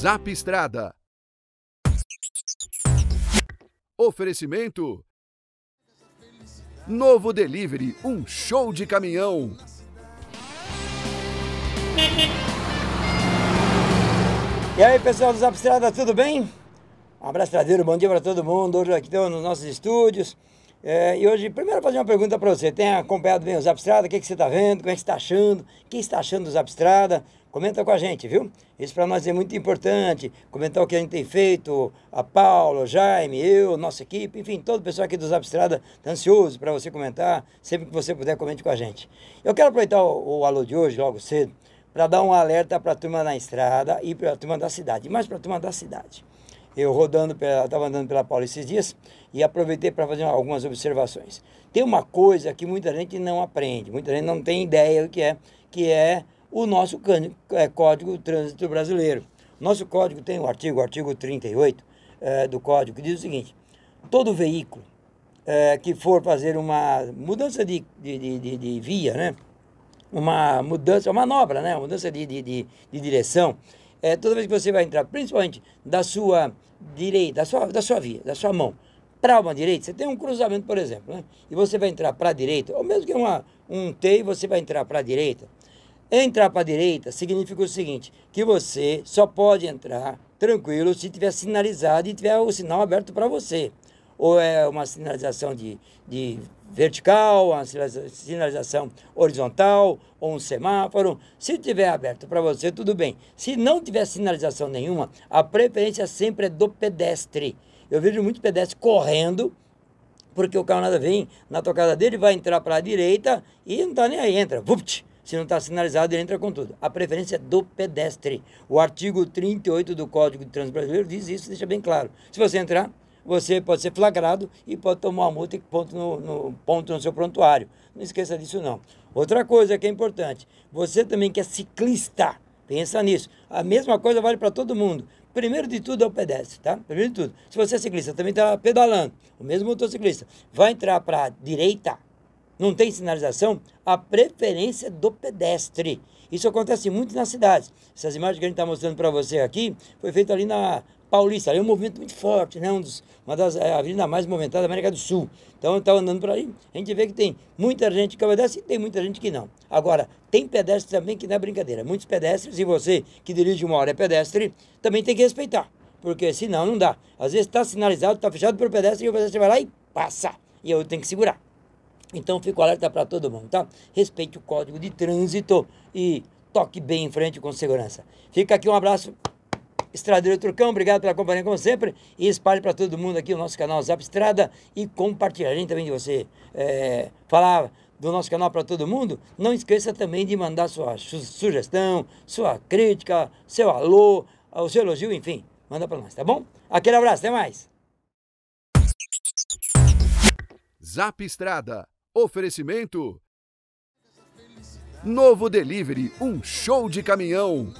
Zap Estrada. Oferecimento. Novo Delivery, um show de caminhão. E aí, pessoal do Zap Estrada, tudo bem? Um abraço tradeiro, bom dia para todo mundo. Hoje aqui estamos nos nossos estúdios. É, e hoje, primeiro, fazer uma pergunta para você. Tem acompanhado bem o Zap Estrada? O que, que você está vendo? Como é que você está achando? O que está achando do Zap Estrada? Comenta com a gente, viu? Isso para nós é muito importante. Comentar o que a gente tem feito, a Paula, o Jaime, eu, nossa equipe, enfim, todo o pessoal aqui do Zap Estrada está ansioso para você comentar. Sempre que você puder, comente com a gente. Eu quero aproveitar o, o alô de hoje, logo cedo, para dar um alerta para a turma da estrada e para a turma da cidade, mais para a turma da cidade. Eu rodando, estava andando pela Paula esses dias e aproveitei para fazer algumas observações. Tem uma coisa que muita gente não aprende, muita gente não tem ideia do que é, que é o nosso é, Código de Trânsito Brasileiro. Nosso código tem o artigo, o artigo 38 é, do código, que diz o seguinte: todo veículo é, que for fazer uma mudança de, de, de, de, via, né? uma mudança, uma manobra, né? uma mudança de, de, de, de direção, é, toda vez que você vai entrar, principalmente da sua direita, da sua, da sua via, da sua mão, para uma direita, você tem um cruzamento, por exemplo, né? e você vai entrar para a direita, ou mesmo que uma, um T, você vai entrar para a direita. Entrar para a direita significa o seguinte, que você só pode entrar tranquilo se tiver sinalizado e tiver o sinal aberto para você ou é uma sinalização de, de vertical, uma sinalização horizontal, ou um semáforo. Se tiver aberto para você, tudo bem. Se não tiver sinalização nenhuma, a preferência sempre é do pedestre. Eu vejo muito pedestre correndo, porque o camarada vem na tocada dele, vai entrar para a direita e não está nem aí, entra. Vupt! Se não está sinalizado, ele entra com tudo. A preferência é do pedestre. O artigo 38 do Código de Trânsito Brasileiro diz isso, deixa bem claro. Se você entrar, você pode ser flagrado e pode tomar uma multa e ponto no, no, ponto no seu prontuário. Não esqueça disso não. Outra coisa que é importante, você também que é ciclista, pensa nisso. A mesma coisa vale para todo mundo. Primeiro de tudo é o pedestre, tá? Primeiro de tudo. Se você é ciclista, também está pedalando, o mesmo motociclista, vai entrar para a direita, não tem sinalização, a preferência é do pedestre. Isso acontece muito nas cidades. Essas imagens que a gente está mostrando para você aqui foi feita ali na Paulista, ali é um movimento muito forte, né? Um dos, uma das é, avenidas mais movimentadas da América do Sul. Então, eu estava andando por aí, a gente vê que tem muita gente que obedece e tem muita gente que não. Agora, tem pedestres também que não é brincadeira. Muitos pedestres, e você que dirige uma hora é pedestre, também tem que respeitar, porque senão não dá. Às vezes está sinalizado, está fechado por pedestre, e o pedestre vai lá e passa, e eu tenho que segurar. Então, fico alerta para todo mundo, tá? Respeite o código de trânsito e toque bem em frente com segurança. Fica aqui um abraço Estradeiro Turcão, obrigado pela companhia como sempre. E espalhe para todo mundo aqui o nosso canal Zap Estrada e compartilhe. também de você é, falar do nosso canal para todo mundo, não esqueça também de mandar sua sugestão, sua crítica, seu alô, o seu elogio, enfim, manda para nós, tá bom? Aquele abraço, até mais. Zap Estrada, oferecimento. Novo Delivery, um show de caminhão.